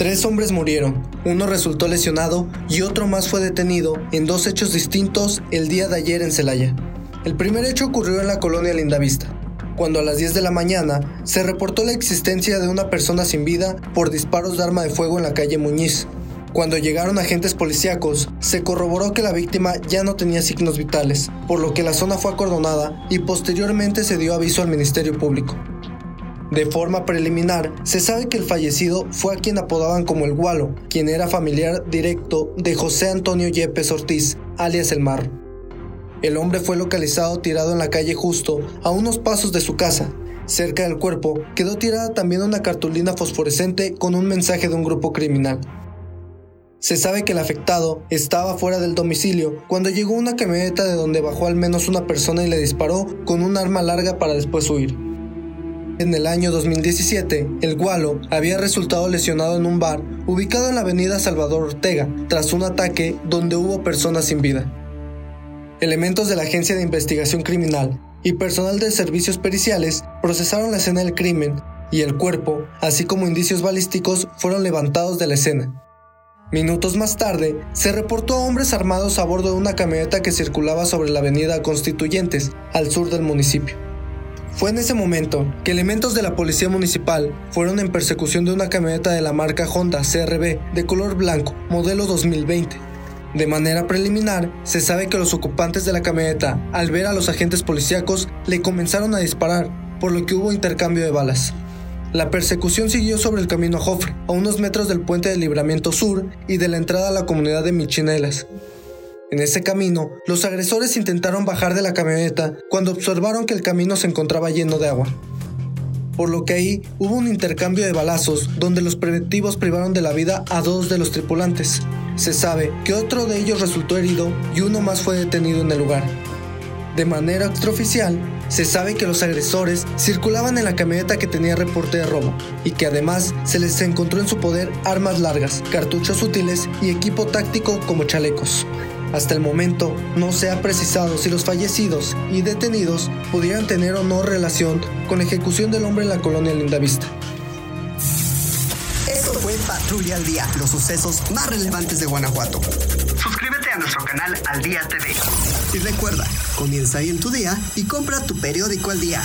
Tres hombres murieron, uno resultó lesionado y otro más fue detenido en dos hechos distintos el día de ayer en Celaya. El primer hecho ocurrió en la colonia Lindavista, cuando a las 10 de la mañana se reportó la existencia de una persona sin vida por disparos de arma de fuego en la calle Muñiz. Cuando llegaron agentes policíacos, se corroboró que la víctima ya no tenía signos vitales, por lo que la zona fue acordonada y posteriormente se dio aviso al Ministerio Público. De forma preliminar, se sabe que el fallecido fue a quien apodaban como el Gualo, quien era familiar directo de José Antonio Yepes Ortiz, alias El Mar. El hombre fue localizado tirado en la calle justo a unos pasos de su casa. Cerca del cuerpo quedó tirada también una cartulina fosforescente con un mensaje de un grupo criminal. Se sabe que el afectado estaba fuera del domicilio cuando llegó una camioneta de donde bajó al menos una persona y le disparó con un arma larga para después huir. En el año 2017, el Gualo había resultado lesionado en un bar ubicado en la avenida Salvador Ortega tras un ataque donde hubo personas sin vida. Elementos de la Agencia de Investigación Criminal y personal de servicios periciales procesaron la escena del crimen y el cuerpo, así como indicios balísticos, fueron levantados de la escena. Minutos más tarde, se reportó a hombres armados a bordo de una camioneta que circulaba sobre la avenida Constituyentes, al sur del municipio. Fue en ese momento que elementos de la policía municipal fueron en persecución de una camioneta de la marca Honda CRB de color blanco, modelo 2020. De manera preliminar, se sabe que los ocupantes de la camioneta, al ver a los agentes policíacos, le comenzaron a disparar, por lo que hubo intercambio de balas. La persecución siguió sobre el camino a Jofre, a unos metros del puente del Libramiento Sur y de la entrada a la comunidad de Michinelas, en ese camino, los agresores intentaron bajar de la camioneta cuando observaron que el camino se encontraba lleno de agua. Por lo que ahí hubo un intercambio de balazos donde los preventivos privaron de la vida a dos de los tripulantes. Se sabe que otro de ellos resultó herido y uno más fue detenido en el lugar. De manera extraoficial, se sabe que los agresores circulaban en la camioneta que tenía reporte de robo y que además se les encontró en su poder armas largas, cartuchos útiles y equipo táctico como chalecos. Hasta el momento no se ha precisado si los fallecidos y detenidos pudieran tener o no relación con la ejecución del hombre en la colonia Lindavista. Esto fue Patrulla al Día, los sucesos más relevantes de Guanajuato. A nuestro canal Al Día TV. Y recuerda, comienza ahí en tu día y compra tu periódico al día.